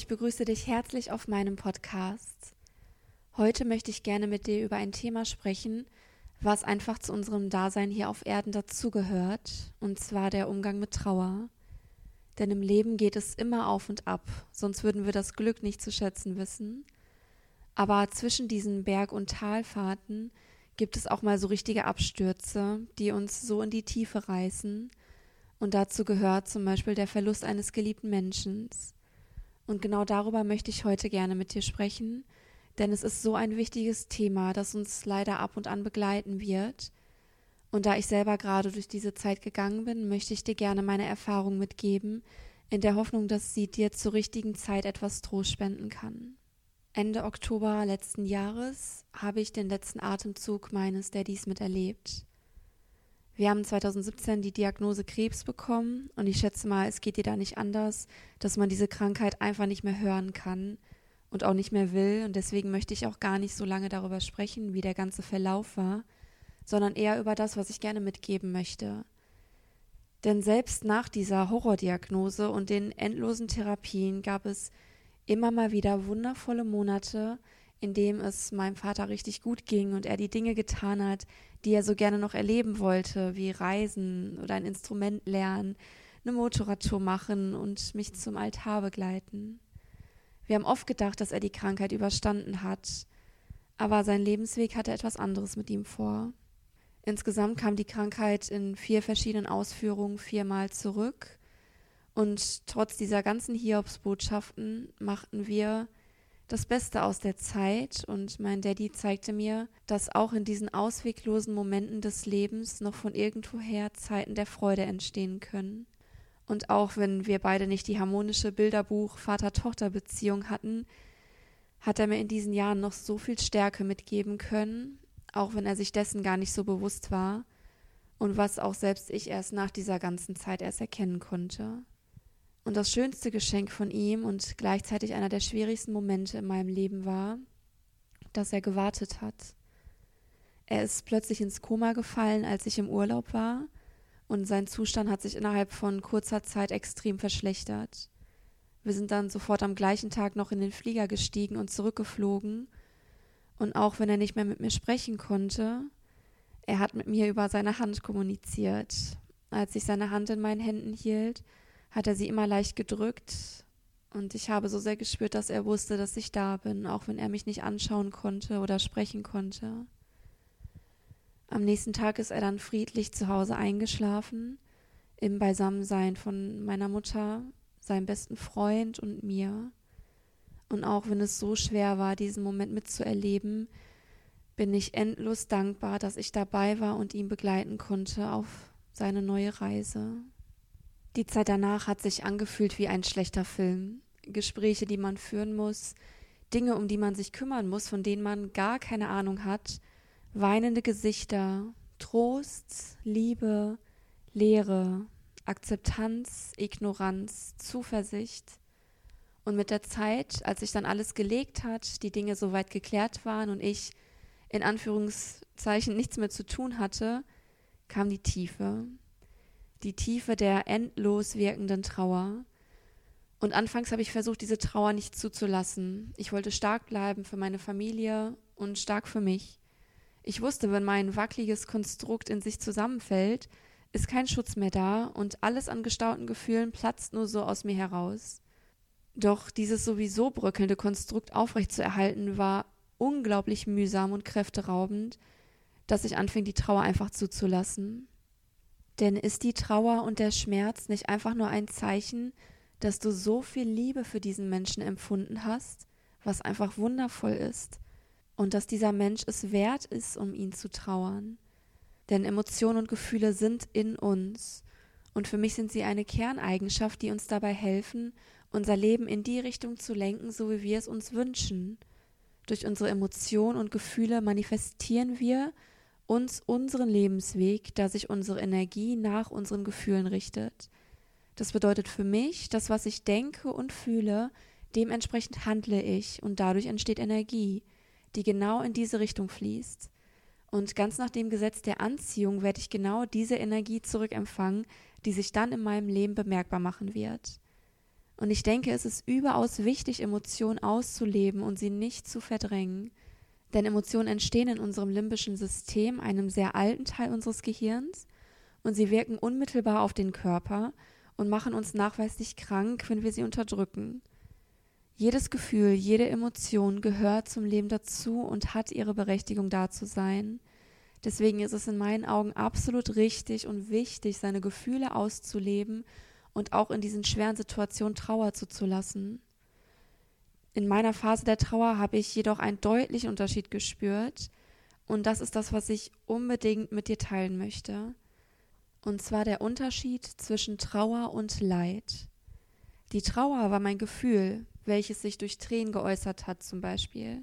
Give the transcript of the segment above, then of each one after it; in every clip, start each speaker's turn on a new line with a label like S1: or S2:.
S1: ich begrüße dich herzlich auf meinem Podcast. Heute möchte ich gerne mit dir über ein Thema sprechen, was einfach zu unserem Dasein hier auf Erden dazugehört, und zwar der Umgang mit Trauer. Denn im Leben geht es immer auf und ab, sonst würden wir das Glück nicht zu schätzen wissen. Aber zwischen diesen Berg- und Talfahrten gibt es auch mal so richtige Abstürze, die uns so in die Tiefe reißen. Und dazu gehört zum Beispiel der Verlust eines geliebten Menschen. Und genau darüber möchte ich heute gerne mit dir sprechen, denn es ist so ein wichtiges Thema, das uns leider ab und an begleiten wird. Und da ich selber gerade durch diese Zeit gegangen bin, möchte ich dir gerne meine Erfahrung mitgeben, in der Hoffnung, dass sie dir zur richtigen Zeit etwas Trost spenden kann. Ende Oktober letzten Jahres habe ich den letzten Atemzug meines Daddys miterlebt. Wir haben 2017 die Diagnose Krebs bekommen und ich schätze mal, es geht dir da nicht anders, dass man diese Krankheit einfach nicht mehr hören kann und auch nicht mehr will und deswegen möchte ich auch gar nicht so lange darüber sprechen, wie der ganze Verlauf war, sondern eher über das, was ich gerne mitgeben möchte. Denn selbst nach dieser Horrordiagnose und den endlosen Therapien gab es immer mal wieder wundervolle Monate, in dem es meinem Vater richtig gut ging und er die Dinge getan hat, die er so gerne noch erleben wollte, wie Reisen oder ein Instrument lernen, eine Motorradtour machen und mich zum Altar begleiten. Wir haben oft gedacht, dass er die Krankheit überstanden hat, aber sein Lebensweg hatte etwas anderes mit ihm vor. Insgesamt kam die Krankheit in vier verschiedenen Ausführungen viermal zurück und trotz dieser ganzen Hiobsbotschaften machten wir das Beste aus der Zeit und mein Daddy zeigte mir, dass auch in diesen ausweglosen Momenten des Lebens noch von irgendwoher Zeiten der Freude entstehen können. Und auch wenn wir beide nicht die harmonische Bilderbuch Vater-Tochter-Beziehung hatten, hat er mir in diesen Jahren noch so viel Stärke mitgeben können, auch wenn er sich dessen gar nicht so bewusst war und was auch selbst ich erst nach dieser ganzen Zeit erst erkennen konnte. Und das schönste Geschenk von ihm und gleichzeitig einer der schwierigsten Momente in meinem Leben war, dass er gewartet hat. Er ist plötzlich ins Koma gefallen, als ich im Urlaub war, und sein Zustand hat sich innerhalb von kurzer Zeit extrem verschlechtert. Wir sind dann sofort am gleichen Tag noch in den Flieger gestiegen und zurückgeflogen, und auch wenn er nicht mehr mit mir sprechen konnte, er hat mit mir über seine Hand kommuniziert. Als ich seine Hand in meinen Händen hielt, hat er sie immer leicht gedrückt und ich habe so sehr gespürt, dass er wusste, dass ich da bin, auch wenn er mich nicht anschauen konnte oder sprechen konnte. Am nächsten Tag ist er dann friedlich zu Hause eingeschlafen, im Beisammensein von meiner Mutter, seinem besten Freund und mir. Und auch wenn es so schwer war, diesen Moment mitzuerleben, bin ich endlos dankbar, dass ich dabei war und ihn begleiten konnte auf seine neue Reise. Die Zeit danach hat sich angefühlt wie ein schlechter Film. Gespräche, die man führen muss, Dinge, um die man sich kümmern muss, von denen man gar keine Ahnung hat, weinende Gesichter, Trost, Liebe, Leere, Akzeptanz, Ignoranz, Zuversicht. Und mit der Zeit, als sich dann alles gelegt hat, die Dinge soweit geklärt waren und ich in Anführungszeichen nichts mehr zu tun hatte, kam die Tiefe, die Tiefe der endlos wirkenden Trauer. Und anfangs habe ich versucht, diese Trauer nicht zuzulassen. Ich wollte stark bleiben für meine Familie und stark für mich. Ich wusste, wenn mein wackeliges Konstrukt in sich zusammenfällt, ist kein Schutz mehr da und alles an gestauten Gefühlen platzt nur so aus mir heraus. Doch dieses sowieso bröckelnde Konstrukt aufrechtzuerhalten war unglaublich mühsam und kräfteraubend, dass ich anfing, die Trauer einfach zuzulassen. Denn ist die Trauer und der Schmerz nicht einfach nur ein Zeichen, dass du so viel Liebe für diesen Menschen empfunden hast, was einfach wundervoll ist, und dass dieser Mensch es wert ist, um ihn zu trauern? Denn Emotionen und Gefühle sind in uns, und für mich sind sie eine Kerneigenschaft, die uns dabei helfen, unser Leben in die Richtung zu lenken, so wie wir es uns wünschen. Durch unsere Emotionen und Gefühle manifestieren wir uns unseren Lebensweg, da sich unsere Energie nach unseren Gefühlen richtet. Das bedeutet für mich, dass was ich denke und fühle, dementsprechend handle ich und dadurch entsteht Energie, die genau in diese Richtung fließt. Und ganz nach dem Gesetz der Anziehung werde ich genau diese Energie zurückempfangen, die sich dann in meinem Leben bemerkbar machen wird. Und ich denke, es ist überaus wichtig, Emotionen auszuleben und sie nicht zu verdrängen. Denn Emotionen entstehen in unserem limbischen System, einem sehr alten Teil unseres Gehirns, und sie wirken unmittelbar auf den Körper und machen uns nachweislich krank, wenn wir sie unterdrücken. Jedes Gefühl, jede Emotion gehört zum Leben dazu und hat ihre Berechtigung da zu sein. Deswegen ist es in meinen Augen absolut richtig und wichtig, seine Gefühle auszuleben und auch in diesen schweren Situationen Trauer zuzulassen. In meiner Phase der Trauer habe ich jedoch einen deutlichen Unterschied gespürt und das ist das, was ich unbedingt mit dir teilen möchte. Und zwar der Unterschied zwischen Trauer und Leid. Die Trauer war mein Gefühl, welches sich durch Tränen geäußert hat zum Beispiel.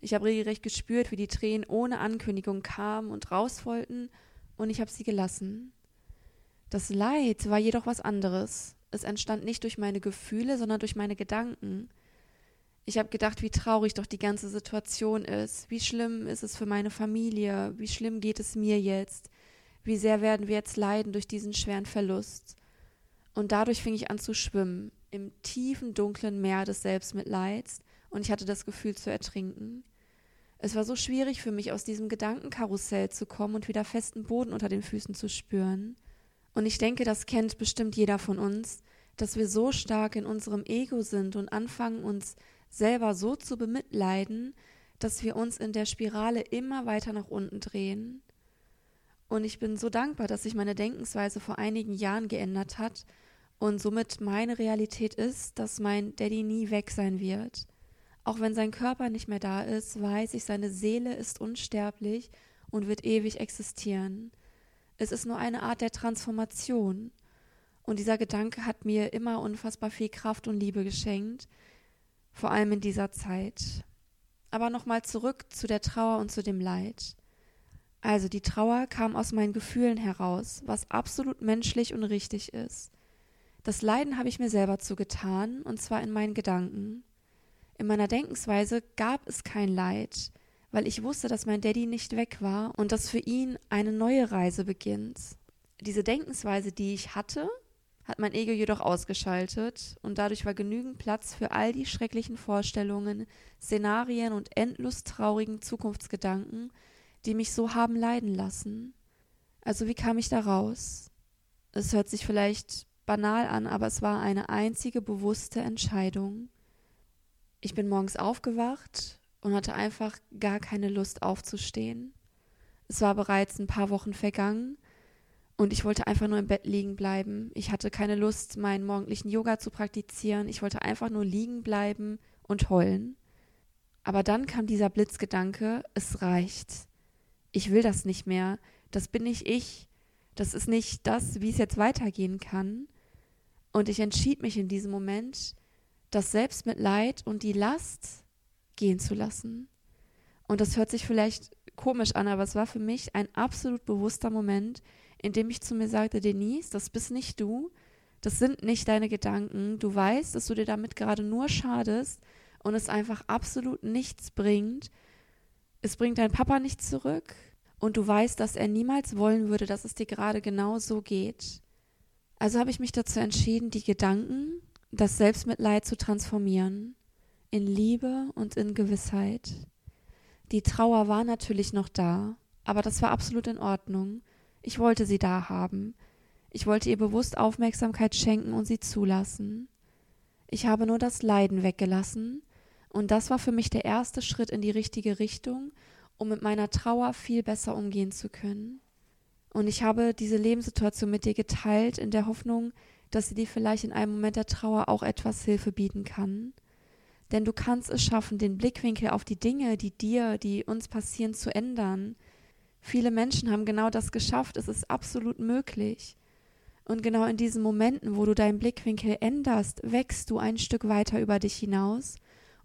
S1: Ich habe regelrecht gespürt, wie die Tränen ohne Ankündigung kamen und raus wollten, und ich habe sie gelassen. Das Leid war jedoch was anderes. Es entstand nicht durch meine Gefühle, sondern durch meine Gedanken. Ich habe gedacht, wie traurig doch die ganze Situation ist, wie schlimm ist es für meine Familie, wie schlimm geht es mir jetzt, wie sehr werden wir jetzt leiden durch diesen schweren Verlust. Und dadurch fing ich an zu schwimmen, im tiefen, dunklen Meer des Selbstmitleids, und ich hatte das Gefühl zu ertrinken. Es war so schwierig für mich, aus diesem Gedankenkarussell zu kommen und wieder festen Boden unter den Füßen zu spüren. Und ich denke, das kennt bestimmt jeder von uns, dass wir so stark in unserem Ego sind und anfangen, uns selber so zu bemitleiden, dass wir uns in der Spirale immer weiter nach unten drehen. Und ich bin so dankbar, dass sich meine Denkensweise vor einigen Jahren geändert hat und somit meine Realität ist, dass mein Daddy nie weg sein wird. Auch wenn sein Körper nicht mehr da ist, weiß ich, seine Seele ist unsterblich und wird ewig existieren. Es ist nur eine Art der Transformation. Und dieser Gedanke hat mir immer unfassbar viel Kraft und Liebe geschenkt, vor allem in dieser Zeit. Aber nochmal zurück zu der Trauer und zu dem Leid. Also die Trauer kam aus meinen Gefühlen heraus, was absolut menschlich und richtig ist. Das Leiden habe ich mir selber zugetan, und zwar in meinen Gedanken. In meiner Denkensweise gab es kein Leid, weil ich wusste, dass mein Daddy nicht weg war und dass für ihn eine neue Reise beginnt. Diese Denkensweise, die ich hatte, hat mein Ego jedoch ausgeschaltet und dadurch war genügend Platz für all die schrecklichen Vorstellungen, Szenarien und endlos traurigen Zukunftsgedanken, die mich so haben leiden lassen. Also wie kam ich da raus? Es hört sich vielleicht banal an, aber es war eine einzige bewusste Entscheidung. Ich bin morgens aufgewacht und hatte einfach gar keine Lust aufzustehen. Es war bereits ein paar Wochen vergangen und ich wollte einfach nur im Bett liegen bleiben. Ich hatte keine Lust, meinen morgendlichen Yoga zu praktizieren. Ich wollte einfach nur liegen bleiben und heulen. Aber dann kam dieser Blitzgedanke, es reicht. Ich will das nicht mehr. Das bin nicht ich. Das ist nicht das, wie es jetzt weitergehen kann. Und ich entschied mich in diesem Moment, das Selbstmitleid und die Last gehen zu lassen. Und das hört sich vielleicht komisch an, aber es war für mich ein absolut bewusster Moment, in dem ich zu mir sagte, Denise, das bist nicht du, das sind nicht deine Gedanken, du weißt, dass du dir damit gerade nur schadest und es einfach absolut nichts bringt. Es bringt dein Papa nicht zurück und du weißt, dass er niemals wollen würde, dass es dir gerade genau so geht. Also habe ich mich dazu entschieden, die Gedanken, das Selbstmitleid zu transformieren in Liebe und in Gewissheit. Die Trauer war natürlich noch da, aber das war absolut in Ordnung. Ich wollte sie da haben. Ich wollte ihr bewusst Aufmerksamkeit schenken und sie zulassen. Ich habe nur das Leiden weggelassen, und das war für mich der erste Schritt in die richtige Richtung, um mit meiner Trauer viel besser umgehen zu können. Und ich habe diese Lebenssituation mit dir geteilt, in der Hoffnung, dass sie dir vielleicht in einem Moment der Trauer auch etwas Hilfe bieten kann. Denn du kannst es schaffen, den Blickwinkel auf die Dinge, die dir, die uns passieren, zu ändern. Viele Menschen haben genau das geschafft. Es ist absolut möglich. Und genau in diesen Momenten, wo du deinen Blickwinkel änderst, wächst du ein Stück weiter über dich hinaus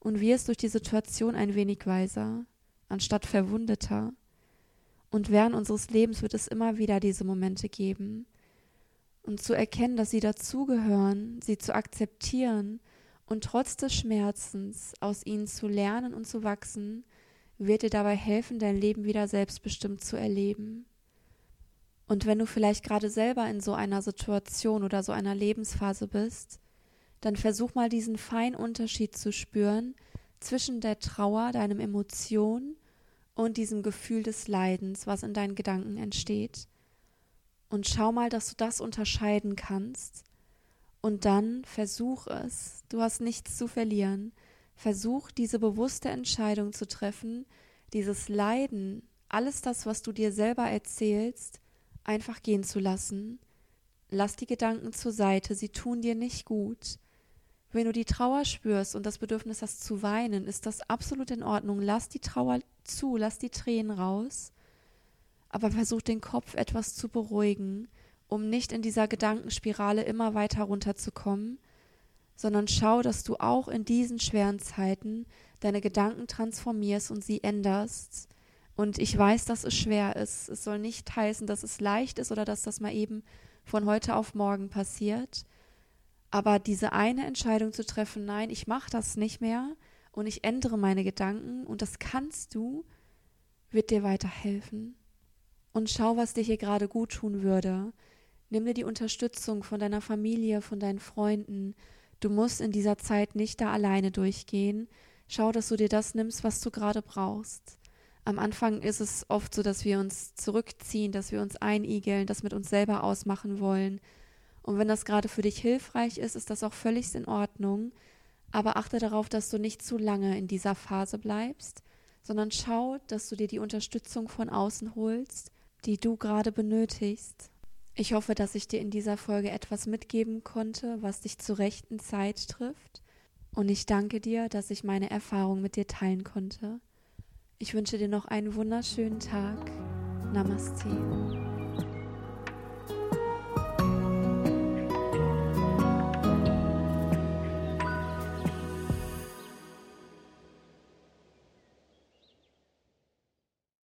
S1: und wirst durch die Situation ein wenig weiser, anstatt verwundeter. Und während unseres Lebens wird es immer wieder diese Momente geben. Und zu erkennen, dass sie dazugehören, sie zu akzeptieren und trotz des Schmerzens aus ihnen zu lernen und zu wachsen, wird dir dabei helfen, dein Leben wieder selbstbestimmt zu erleben. Und wenn du vielleicht gerade selber in so einer Situation oder so einer Lebensphase bist, dann versuch mal diesen feinen Unterschied zu spüren zwischen der Trauer, deinem Emotion und diesem Gefühl des Leidens, was in deinen Gedanken entsteht. Und schau mal, dass du das unterscheiden kannst. Und dann versuch es. Du hast nichts zu verlieren. Versuch diese bewusste Entscheidung zu treffen, dieses Leiden, alles das, was du dir selber erzählst, einfach gehen zu lassen. Lass die Gedanken zur Seite, sie tun dir nicht gut. Wenn du die Trauer spürst und das Bedürfnis hast zu weinen, ist das absolut in Ordnung. Lass die Trauer zu, lass die Tränen raus, aber versuch den Kopf etwas zu beruhigen, um nicht in dieser Gedankenspirale immer weiter runterzukommen, sondern schau, dass du auch in diesen schweren Zeiten deine Gedanken transformierst und sie änderst. Und ich weiß, dass es schwer ist. Es soll nicht heißen, dass es leicht ist oder dass das mal eben von heute auf morgen passiert. Aber diese eine Entscheidung zu treffen, nein, ich mache das nicht mehr und ich ändere meine Gedanken und das kannst du, wird dir weiterhelfen. Und schau, was dir hier gerade gut tun würde. Nimm dir die Unterstützung von deiner Familie, von deinen Freunden. Du musst in dieser Zeit nicht da alleine durchgehen. Schau, dass du dir das nimmst, was du gerade brauchst. Am Anfang ist es oft so, dass wir uns zurückziehen, dass wir uns einigeln, das mit uns selber ausmachen wollen, und wenn das gerade für dich hilfreich ist, ist das auch völlig in Ordnung. Aber achte darauf, dass du nicht zu lange in dieser Phase bleibst, sondern schau, dass du dir die Unterstützung von außen holst, die du gerade benötigst. Ich hoffe, dass ich dir in dieser Folge etwas mitgeben konnte, was dich zur rechten Zeit trifft. Und ich danke dir, dass ich meine Erfahrung mit dir teilen konnte. Ich wünsche dir noch einen wunderschönen Tag. Namaste.